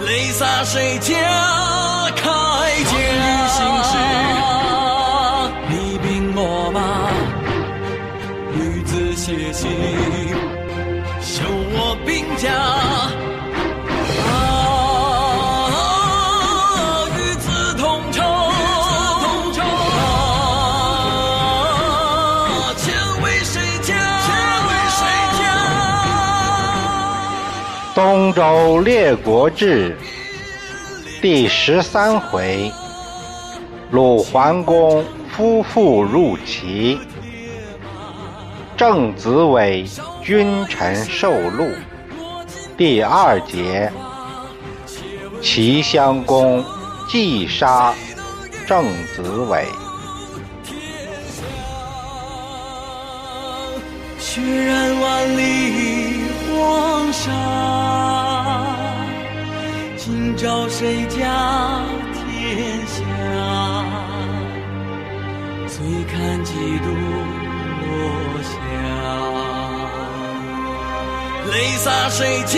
泪洒谁家铠甲？你兵我马，女子写信，修我兵甲。东周列国志》第十三回，鲁桓公夫妇入齐，郑子伟君臣受禄。第二节，齐襄公击杀郑子伟。血染万里黄沙，今朝谁家天下？醉看几度落霞，泪洒谁家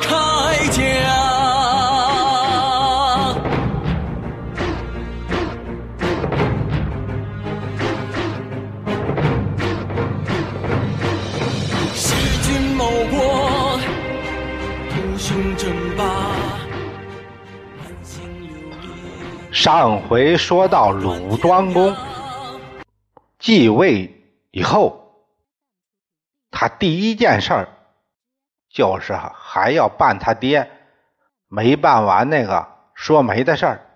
铠甲？上回说到鲁庄公继位以后，他第一件事儿就是还要办他爹没办完那个说媒的事儿。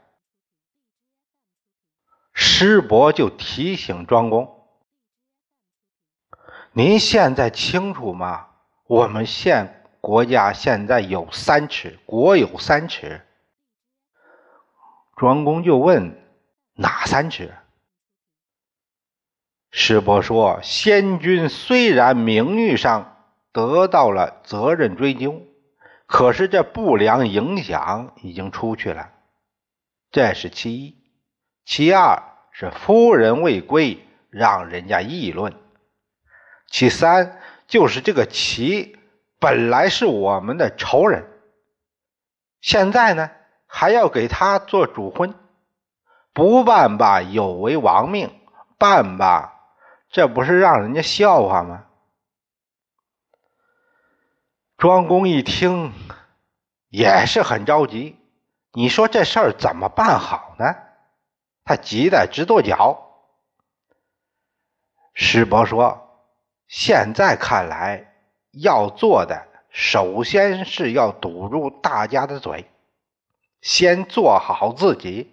师伯就提醒庄公：“您现在清楚吗？我们现国家现在有三尺，国有三尺。”庄公就问：“哪三尺？”师伯说：“先君虽然名誉上得到了责任追究，可是这不良影响已经出去了，这是其一；其二是夫人未归，让人家议论；其三就是这个齐本来是我们的仇人，现在呢？还要给他做主婚，不办吧有违王命，办吧这不是让人家笑话吗？庄公一听也是很着急，你说这事儿怎么办好呢？他急得直跺脚。师伯说：“现在看来，要做的首先是要堵住大家的嘴，先做好自己。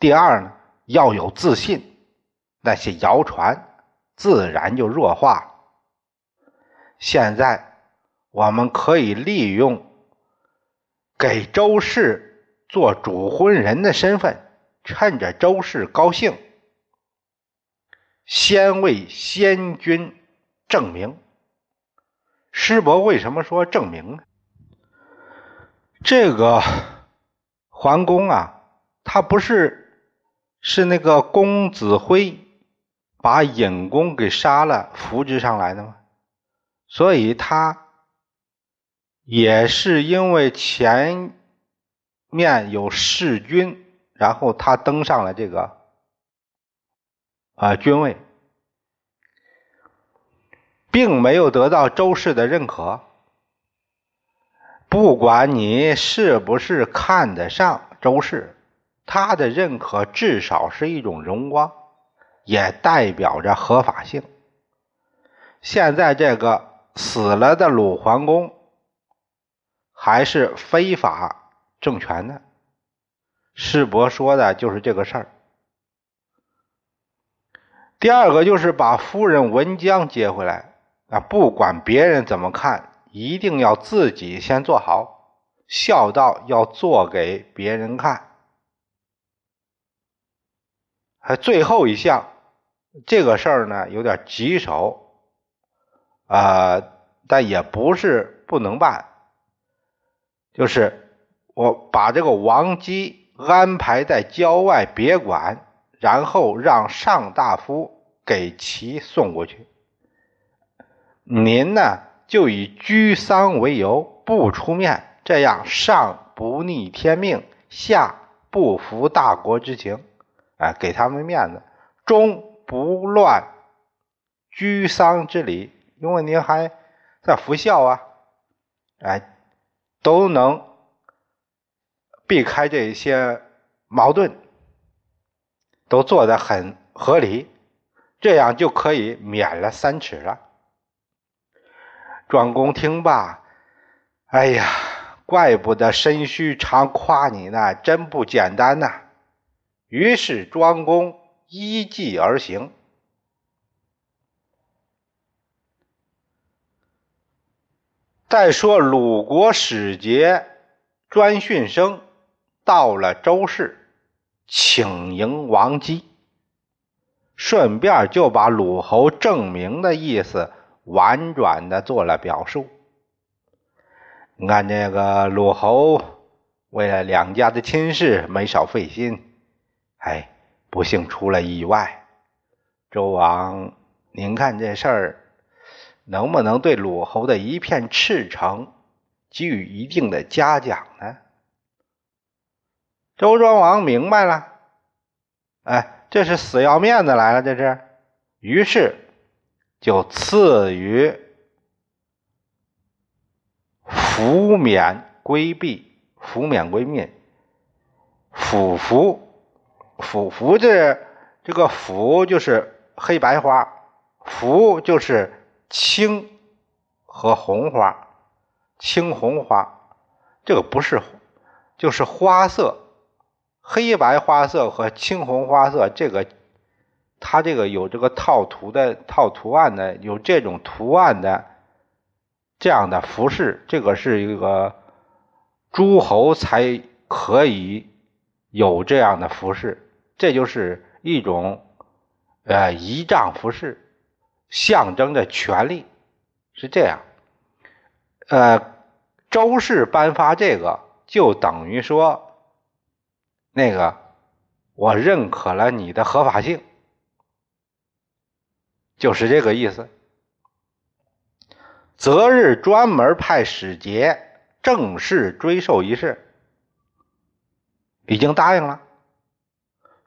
第二呢，要有自信，那些谣传自然就弱化。现在我们可以利用给周氏做主婚人的身份，趁着周氏高兴。”先为先君证明。师伯为什么说证明呢？这个桓公啊，他不是是那个公子辉把尹公给杀了扶植上来的吗？所以他也是因为前面有弑君，然后他登上了这个。啊，君位，并没有得到周氏的认可。不管你是不是看得上周氏，他的认可至少是一种荣光，也代表着合法性。现在这个死了的鲁桓公，还是非法政权呢？世伯说的就是这个事儿。第二个就是把夫人文姜接回来啊，不管别人怎么看，一定要自己先做好，孝道要做给别人看。还最后一项，这个事儿呢有点棘手，啊、但也不是不能办，就是我把这个王姬安排在郊外别馆，然后让上大夫给其送过去。您呢，就以居丧为由不出面，这样上不逆天命，下不服大国之情，哎，给他们面子，中不乱居丧之礼，因为您还在服孝啊，哎，都能避开这些矛盾，都做得很合理，这样就可以免了三尺了。庄公听罢，哎呀，怪不得申须常夸你呢，真不简单呐。于是庄公依计而行。再说鲁国使节专训生到了周氏，请迎王姬，顺便就把鲁侯证明的意思。婉转的做了表述。你看这个鲁侯为了两家的亲事没少费心，哎，不幸出了意外。周王，您看这事儿能不能对鲁侯的一片赤诚给予一定的嘉奖呢？周庄王明白了，哎，这是死要面子来了，这是。于是。就赐予福免归避，福免归灭，辅福，辅福这这个福就是黑白花，福就是青和红花，青红花，这个不是，就是花色，黑白花色和青红花色这个。它这个有这个套图的套图案的，有这种图案的这样的服饰，这个是一个诸侯才可以有这样的服饰，这就是一种呃仪仗服饰，象征着权力，是这样。呃，周氏颁发这个，就等于说那个我认可了你的合法性。就是这个意思。择日专门派使节正式追授一事，已经答应了。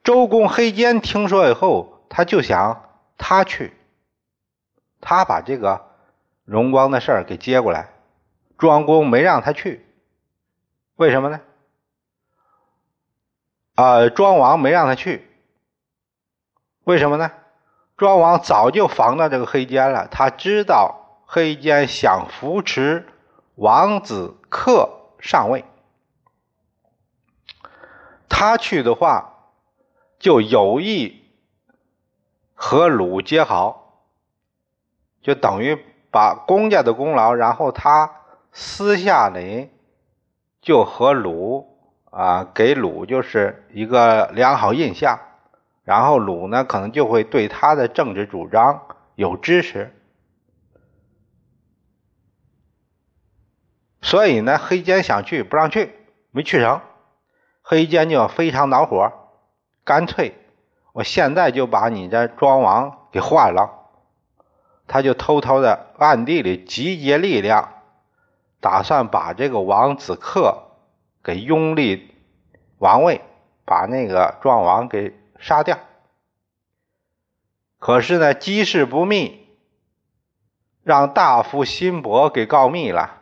周公黑肩听说以后，他就想他去，他把这个荣光的事儿给接过来。庄公没让他去，为什么呢？啊，庄王没让他去，为什么呢？庄王早就防到这个黑肩了，他知道黑肩想扶持王子克上位，他去的话就有意和鲁结好，就等于把公家的功劳，然后他私下里就和鲁啊给鲁就是一个良好印象。然后鲁呢，可能就会对他的政治主张有支持，所以呢，黑坚想去不让去，没去成，黑坚就非常恼火，干脆我现在就把你这庄王给换了，他就偷偷的暗地里集结力量，打算把这个王子克给拥立王位，把那个庄王给。杀掉。可是呢，机事不密，让大夫辛伯给告密了。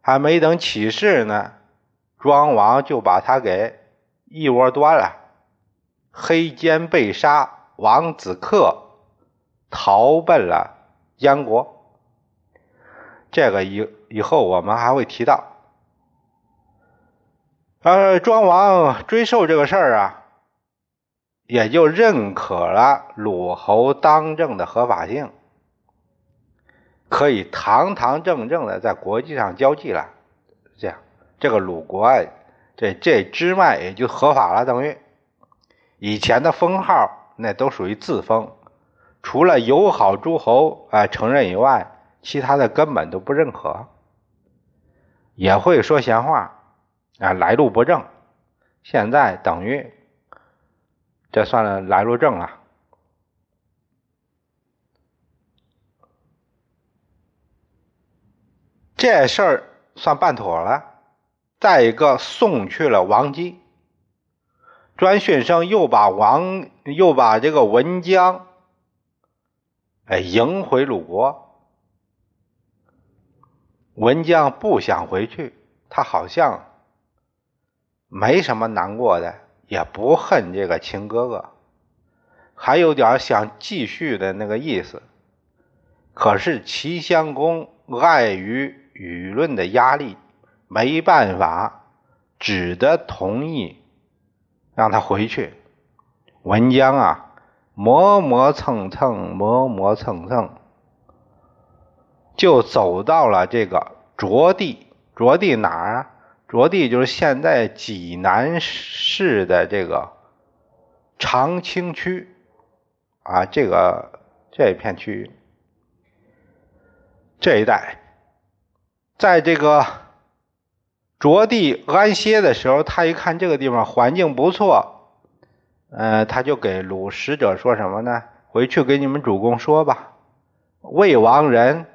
还没等起事呢，庄王就把他给一窝端了。黑肩被杀，王子克逃奔了燕国。这个以以后我们还会提到。呃，庄王追授这个事儿啊。也就认可了鲁侯当政的合法性，可以堂堂正正的在国际上交际了。这样，这个鲁国这这支脉也就合法了。等于以前的封号那都属于自封，除了友好诸侯啊承认以外，其他的根本都不认可。也会说闲话啊，来路不正。现在等于这算了来路正了。这事儿算办妥了。再一个，送去了王姬。专训生又把王又把这个文姜，哎，迎回鲁国。文姜不想回去，他好像没什么难过的，也不恨这个秦哥哥，还有点想继续的那个意思。可是齐襄公碍于舆论的压力，没办法，只得同意。让他回去，文姜啊，磨磨蹭蹭，磨磨蹭蹭，就走到了这个着地。着地哪儿啊？着地就是现在济南市的这个长清区啊，这个这一片区域这一带，在这个。着地安歇的时候，他一看这个地方环境不错，呃，他就给鲁使者说什么呢？回去给你们主公说吧，魏王人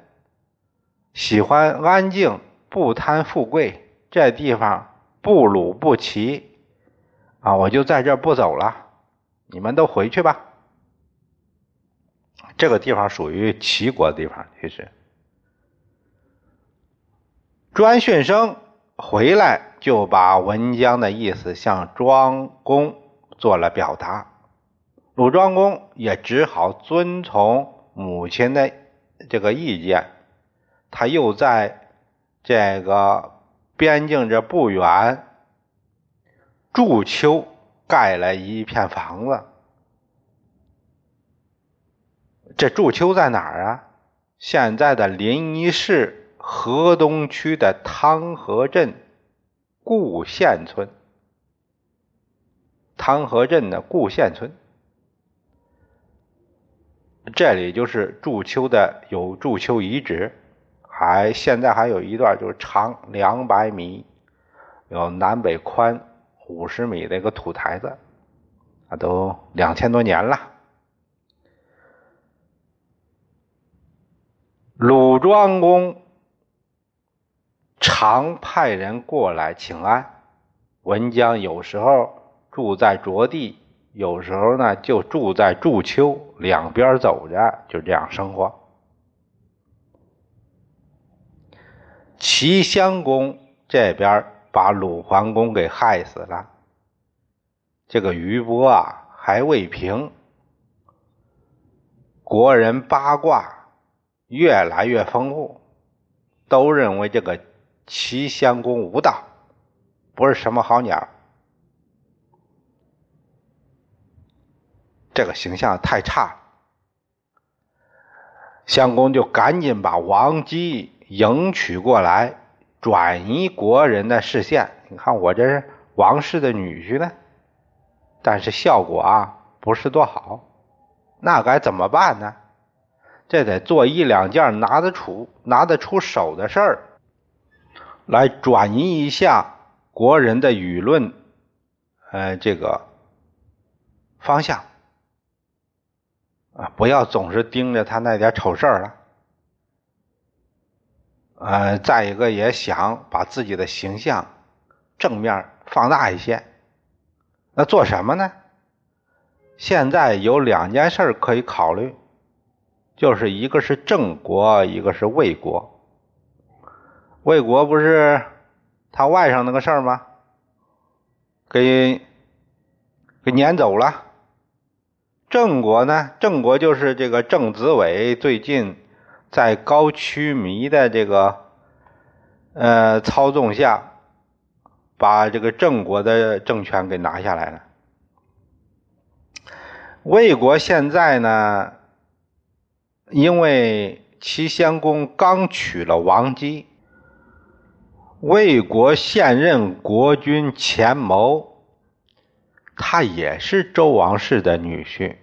喜欢安静，不贪富贵，这地方不鲁不齐啊，我就在这不走了，你们都回去吧。这个地方属于齐国的地方，其实专训生。回来就把文姜的意思向庄公做了表达，鲁庄公也只好遵从母亲的这个意见，他又在这个边境这不远祝丘盖了一片房子。这祝丘在哪儿啊？现在的临沂市。河东区的汤河镇固县村，汤河镇的固县村，这里就是祝丘的有祝丘遗址，还现在还有一段就是长两百米，有南北宽五十米的一个土台子，啊，都两千多年了。鲁庄公。常派人过来请安。文姜有时候住在卓地，有时候呢就住在筑丘，两边走着，就这样生活。齐襄公这边把鲁桓公给害死了，这个余波啊还未平，国人八卦越来越丰富，都认为这个。齐襄公无道，不是什么好鸟，这个形象太差。襄公就赶紧把王姬迎娶过来，转移国人的视线。你看我这是王室的女婿呢，但是效果啊不是多好。那该怎么办呢？这得做一两件拿得出、拿得出手的事儿。来转移一下国人的舆论，呃，这个方向啊，不要总是盯着他那点丑事儿了。呃，再一个也想把自己的形象正面放大一些。那做什么呢？现在有两件事可以考虑，就是一个是郑国，一个是魏国。魏国不是他外甥那个事儿吗？给给撵走了。郑国呢？郑国就是这个郑子伟最近在高曲弥的这个呃操纵下，把这个郑国的政权给拿下来了。魏国现在呢，因为齐襄公刚娶了王姬。魏国现任国君钱谋，他也是周王室的女婿，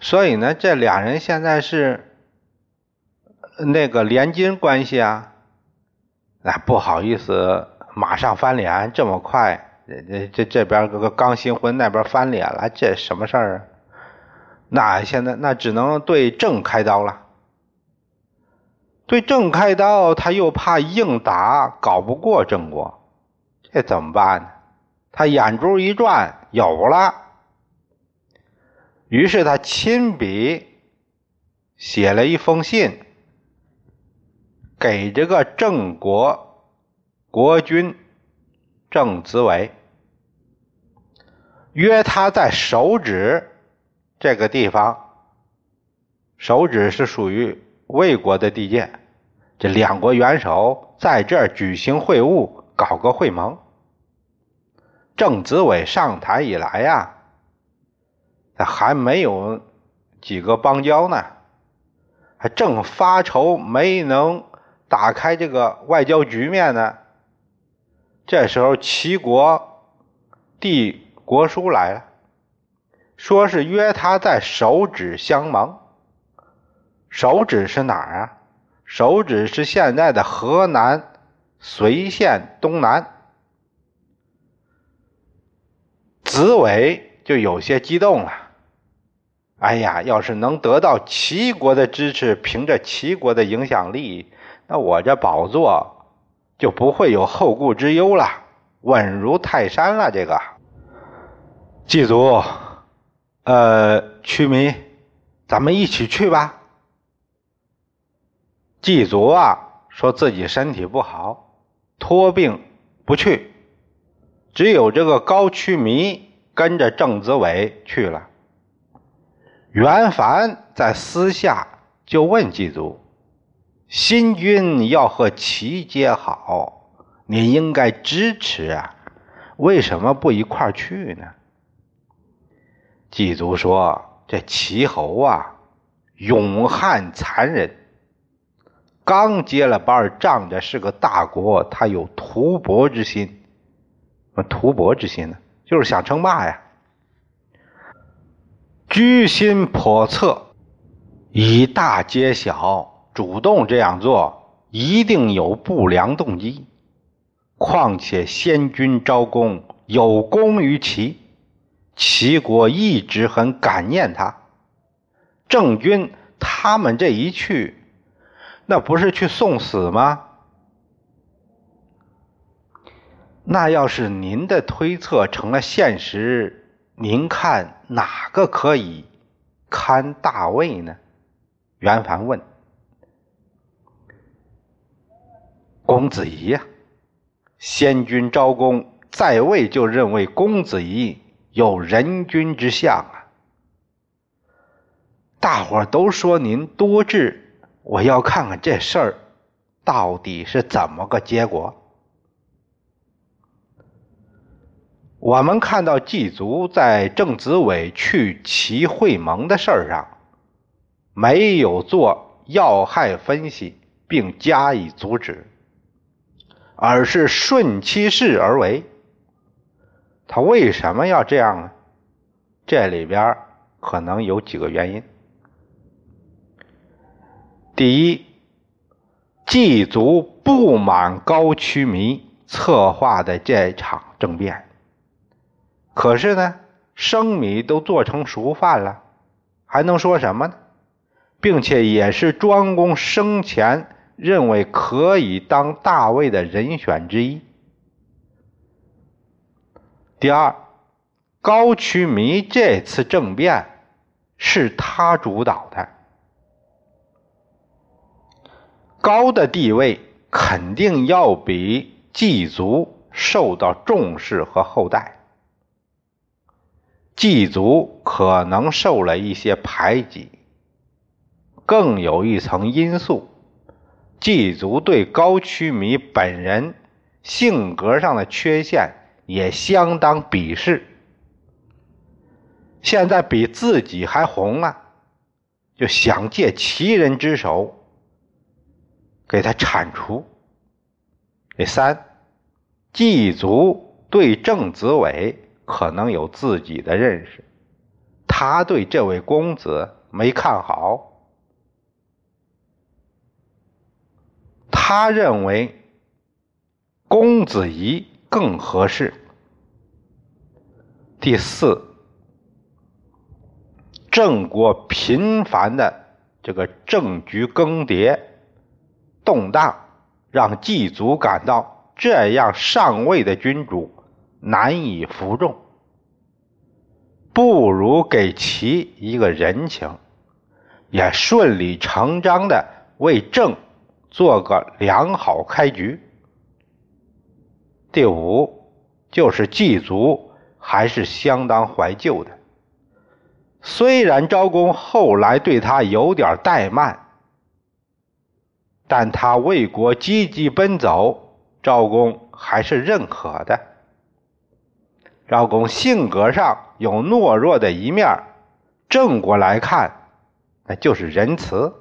所以呢，这俩人现在是那个联姻关系啊，哎，不好意思马上翻脸，这么快，这这这边个刚新婚，那边翻脸了，这什么事儿啊？那现在那只能对郑开刀了。对郑开刀，他又怕硬打搞不过郑国，这怎么办呢？他眼珠一转，有了。于是他亲笔写了一封信，给这个郑国国君郑子伟，约他在手指这个地方，手指是属于魏国的地界。这两国元首在这儿举行会晤，搞个会盟。郑子伟上台以来呀，还没有几个邦交呢，还正发愁没能打开这个外交局面呢。这时候齐国递国书来了，说是约他在手指相盟。手指是哪儿啊？手指是现在的河南随县东南，子伟就有些激动了。哎呀，要是能得到齐国的支持，凭着齐国的影响力，那我这宝座就不会有后顾之忧了，稳如泰山了。这个祭祖，呃，屈民，咱们一起去吧。祭祖啊，说自己身体不好，托病不去，只有这个高屈弥跟着郑子伟去了。袁凡在私下就问祭祖：“新君要和齐结好，你应该支持啊，为什么不一块去呢？”祭祖说：“这齐侯啊，勇悍残忍。”刚接了班，仗着是个大国，他有图博之心。什么图博之心呢？就是想称霸呀。居心叵测，以大揭小，主动这样做，一定有不良动机。况且先君昭公有功于齐，齐国一直很感念他。郑军他们这一去。那不是去送死吗？那要是您的推测成了现实，您看哪个可以堪大位呢？袁凡问。公子仪呀，先君昭公在位就认为公子仪有人君之相啊。大伙都说您多智。我要看看这事儿到底是怎么个结果。我们看到祭祖在郑子伟去齐会盟的事儿上，没有做要害分析并加以阻止，而是顺其势而为。他为什么要这样呢？这里边可能有几个原因。第一，祭祖不满高屈弥策划的这场政变，可是呢，生米都做成熟饭了，还能说什么呢？并且也是庄公生前认为可以当大位的人选之一。第二，高渠弥这次政变是他主导的。高的地位肯定要比祭祖受到重视和厚待，祭祖可能受了一些排挤。更有一层因素，祭祖对高屈弥本人性格上的缺陷也相当鄙视。现在比自己还红啊，就想借其人之手。给他铲除。第三，祭祖对郑子伟可能有自己的认识，他对这位公子没看好，他认为公子。仪更合适。第四，郑国频繁的这个政局更迭、动荡，让祭祖感到这样上位的君主难以服众，不如给其一个人情，也顺理成章的为郑做个良好开局。第五，就是祭祖还是相当怀旧的。虽然昭公后来对他有点怠慢，但他为国积极奔走，昭公还是认可的。昭公性格上有懦弱的一面，正过来看，那就是仁慈。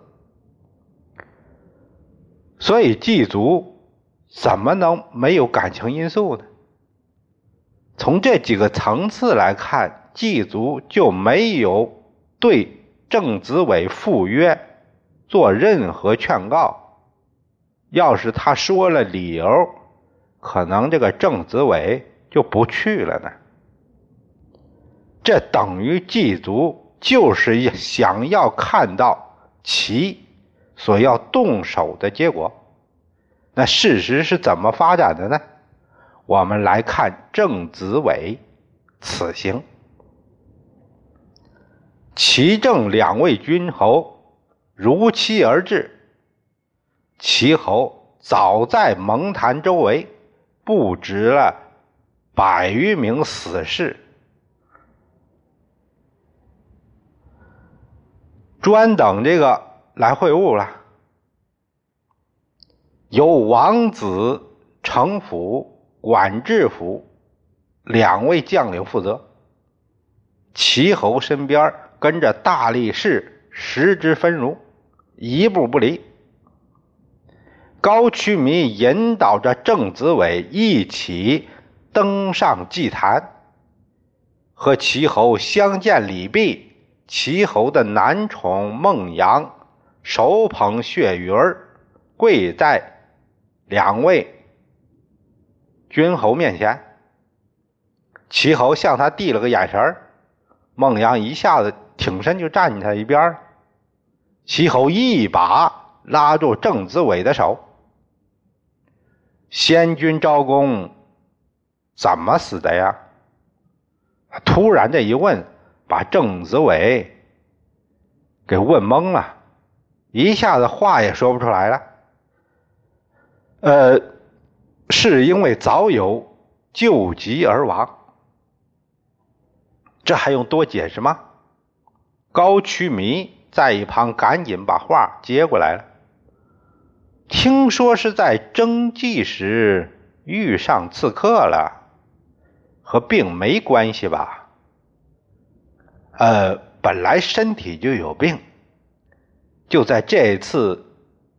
所以祭祖怎么能没有感情因素呢？从这几个层次来看，祭祖就没有对郑子伟赴约做任何劝告。要是他说了理由，可能这个郑子伟就不去了呢。这等于祭祖就是想要看到其所要动手的结果。那事实是怎么发展的呢？我们来看郑子伟此行。齐郑两位君侯如期而至。齐侯早在蒙坛周围布置了百余名死士，专等这个来会晤了。由王子城府、管制府两位将领负责。齐侯身边跟着大力士十之分如，一步不离。高渠弥引导着郑子伟一起登上祭坛，和齐侯相见礼毕。齐侯的男宠孟阳手捧血鱼儿，跪在。两位君侯面前，齐侯向他递了个眼神孟阳一下子挺身就站起他一边齐侯一把拉住郑子伟的手：“先君昭公怎么死的呀？”突然这一问，把郑子伟给问懵了，一下子话也说不出来了。呃，是因为早有救急而亡，这还用多解释吗？高渠弥在一旁赶紧把话接过来了。听说是在征祭时遇上刺客了，和病没关系吧？呃，本来身体就有病，就在这次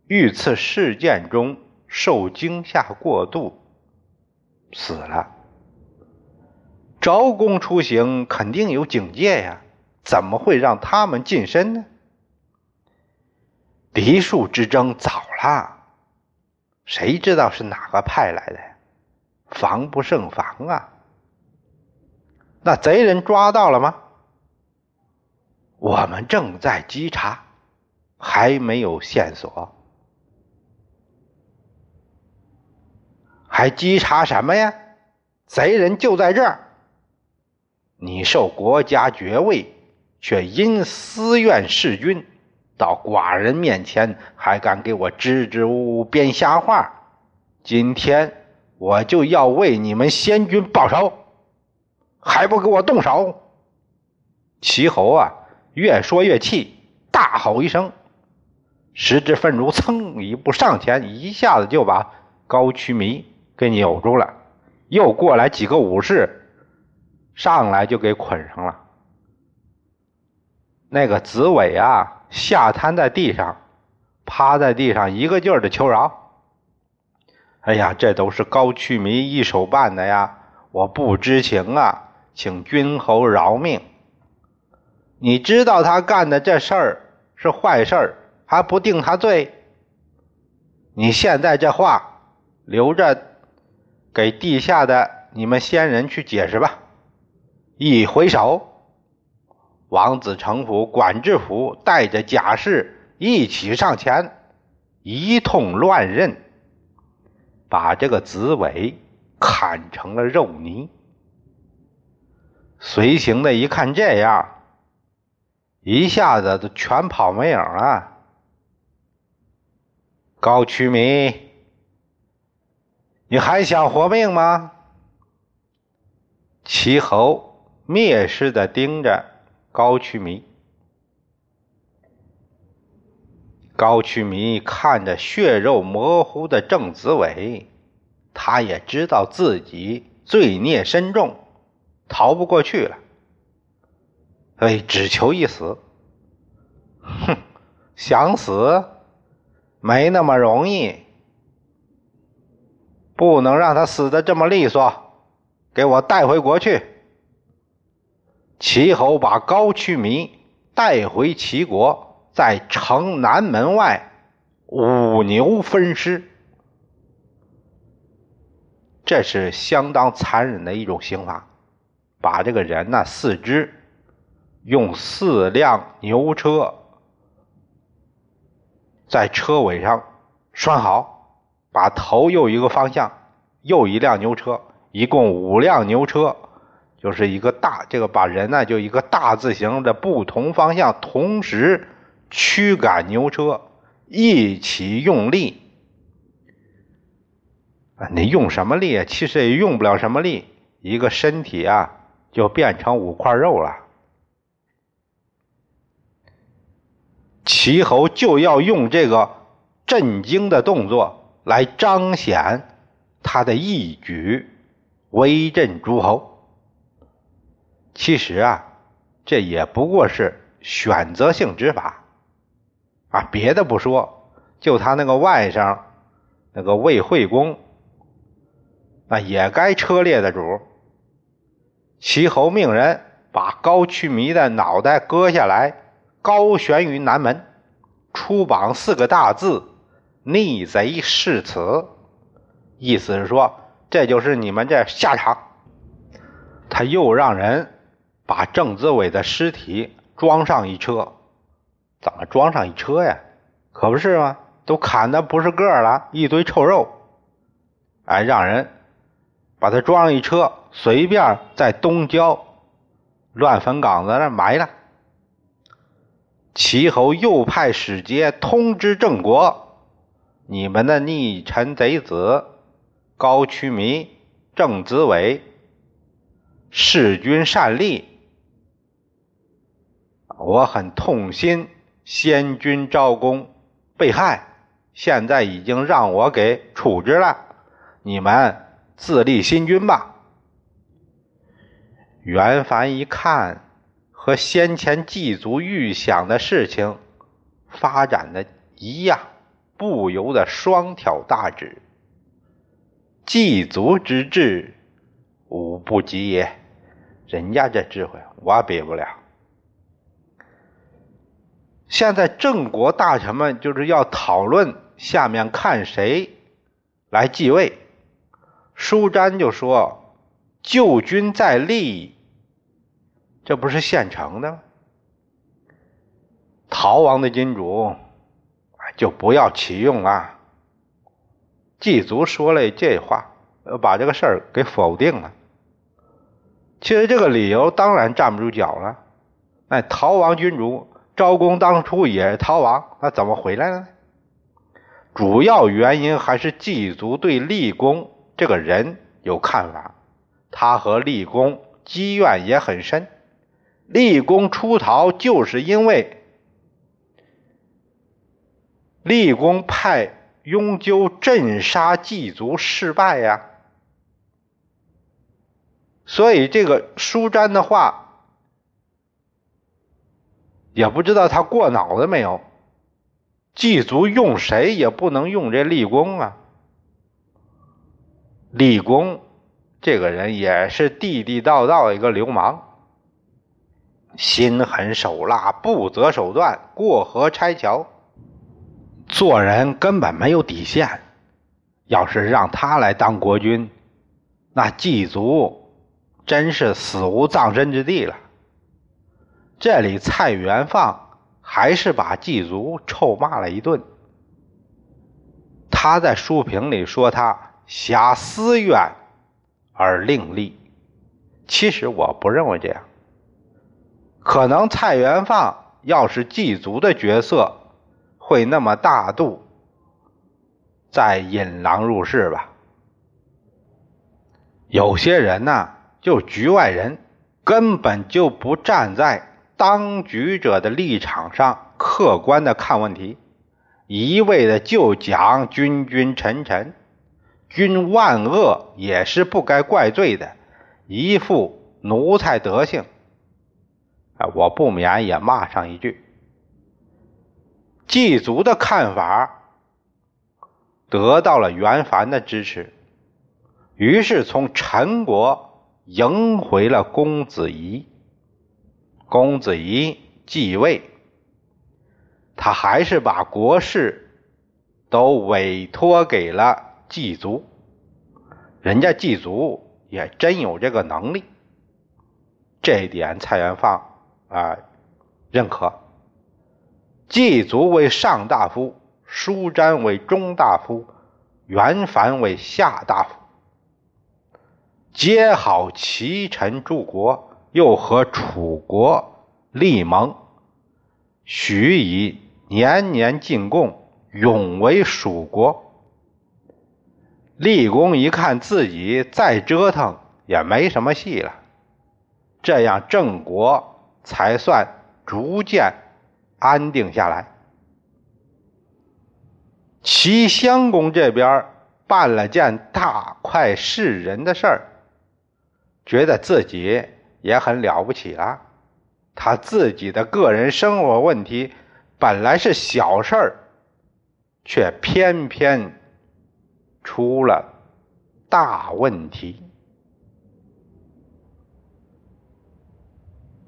遇刺事件中。受惊吓过度，死了。昭公出行肯定有警戒呀，怎么会让他们近身呢？嫡庶之争早了，谁知道是哪个派来的呀？防不胜防啊！那贼人抓到了吗？我们正在稽查，还没有线索。还稽查什么呀？贼人就在这儿。你受国家爵位，却因私怨弑君，到寡人面前还敢给我支支吾吾编瞎话。今天我就要为你们先君报仇，还不给我动手！齐侯啊，越说越气，大吼一声，十指愤如噌一步上前，一下子就把高渠弥。给扭住了，又过来几个武士，上来就给捆上了。那个子伟啊，下瘫在地上，趴在地上，一个劲儿的求饶。哎呀，这都是高渠弥一手办的呀，我不知情啊，请君侯饶命。你知道他干的这事儿是坏事儿，还不定他罪？你现在这话留着。给地下的你们先人去解释吧。一回首，王子成府管制府带着甲士一起上前，一通乱刃，把这个紫伟砍成了肉泥。随行的一看这样，一下子都全跑没影了。高渠弥，你还想活命吗？齐侯蔑视的盯着高渠弥。高渠弥看着血肉模糊的郑子伟，他也知道自己罪孽深重。逃不过去了，哎，只求一死。哼，想死没那么容易，不能让他死的这么利索，给我带回国去。齐侯把高渠弥带回齐国，在城南门外五牛分尸，这是相当残忍的一种刑罚。把这个人呢四肢用四辆牛车在车尾上拴好，把头又一个方向，又一辆牛车，一共五辆牛车，就是一个大这个把人呢就一个大字形的不同方向同时驱赶牛车，一起用力啊！你用什么力啊？其实也用不了什么力，一个身体啊。就变成五块肉了。齐侯就要用这个震惊的动作来彰显他的义举，威震诸侯。其实啊，这也不过是选择性执法啊，别的不说，就他那个外甥，那个魏惠公，那也该车裂的主。齐侯命人把高渠弥的脑袋割下来，高悬于南门，出榜四个大字：“逆贼是此。”意思是说，这就是你们这下场。他又让人把郑子伟的尸体装上一车，怎么装上一车呀？可不是吗？都砍的不是个了，一堆臭肉。哎，让人把他装上一车。随便在东郊乱坟岗子那埋了。齐侯又派使节通知郑国：“你们的逆臣贼子高渠弥、郑子伟弑君擅立，我很痛心，先君昭公被害，现在已经让我给处置了，你们自立新君吧。”袁凡一看，和先前祭祖预想的事情发展的一样，不由得双挑大指。祭祖之智，吾不及也。人家这智慧，我比不了。现在郑国大臣们就是要讨论下面看谁来继位。舒詹就说。旧君在立，这不是现成的吗？逃亡的君主，就不要启用了。祭祖说了这话，把这个事儿给否定了。其实这个理由当然站不住脚了。那逃亡君主昭公当初也逃亡，那怎么回来了呢？主要原因还是祭祖对立功这个人有看法。他和立功积怨也很深，立功出逃就是因为立功派雍纠镇杀祭族失败呀，所以这个舒詹的话也不知道他过脑子没有，祭族用谁也不能用这立功啊，立功。这个人也是地地道道一个流氓，心狠手辣，不择手段，过河拆桥，做人根本没有底线。要是让他来当国君，那祭祖真是死无葬身之地了。这里蔡元放还是把祭祖臭骂了一顿。他在书评里说他挟私怨而另立，其实我不认为这样。可能蔡元放要是祭祖的角色，会那么大度，再引狼入室吧。有些人呢，就局外人，根本就不站在当局者的立场上客观的看问题。一味的就讲君君臣臣，君万恶也是不该怪罪的，一副奴才德性。我不免也骂上一句：祭祖的看法得到了袁凡的支持，于是从陈国迎回了公子仪。公子仪继位。他还是把国事都委托给了祭祖，人家祭祖也真有这个能力，这一点蔡元放啊认可。祭祖为上大夫，舒瞻为中大夫，袁凡为下大夫，皆好齐臣诸国，又和楚国立盟，许以。年年进贡，永为蜀国。立功一看自己再折腾也没什么戏了，这样郑国才算逐渐安定下来。齐襄公这边办了件大快世人的事儿，觉得自己也很了不起了。他自己的个人生活问题。本来是小事儿，却偏偏出了大问题。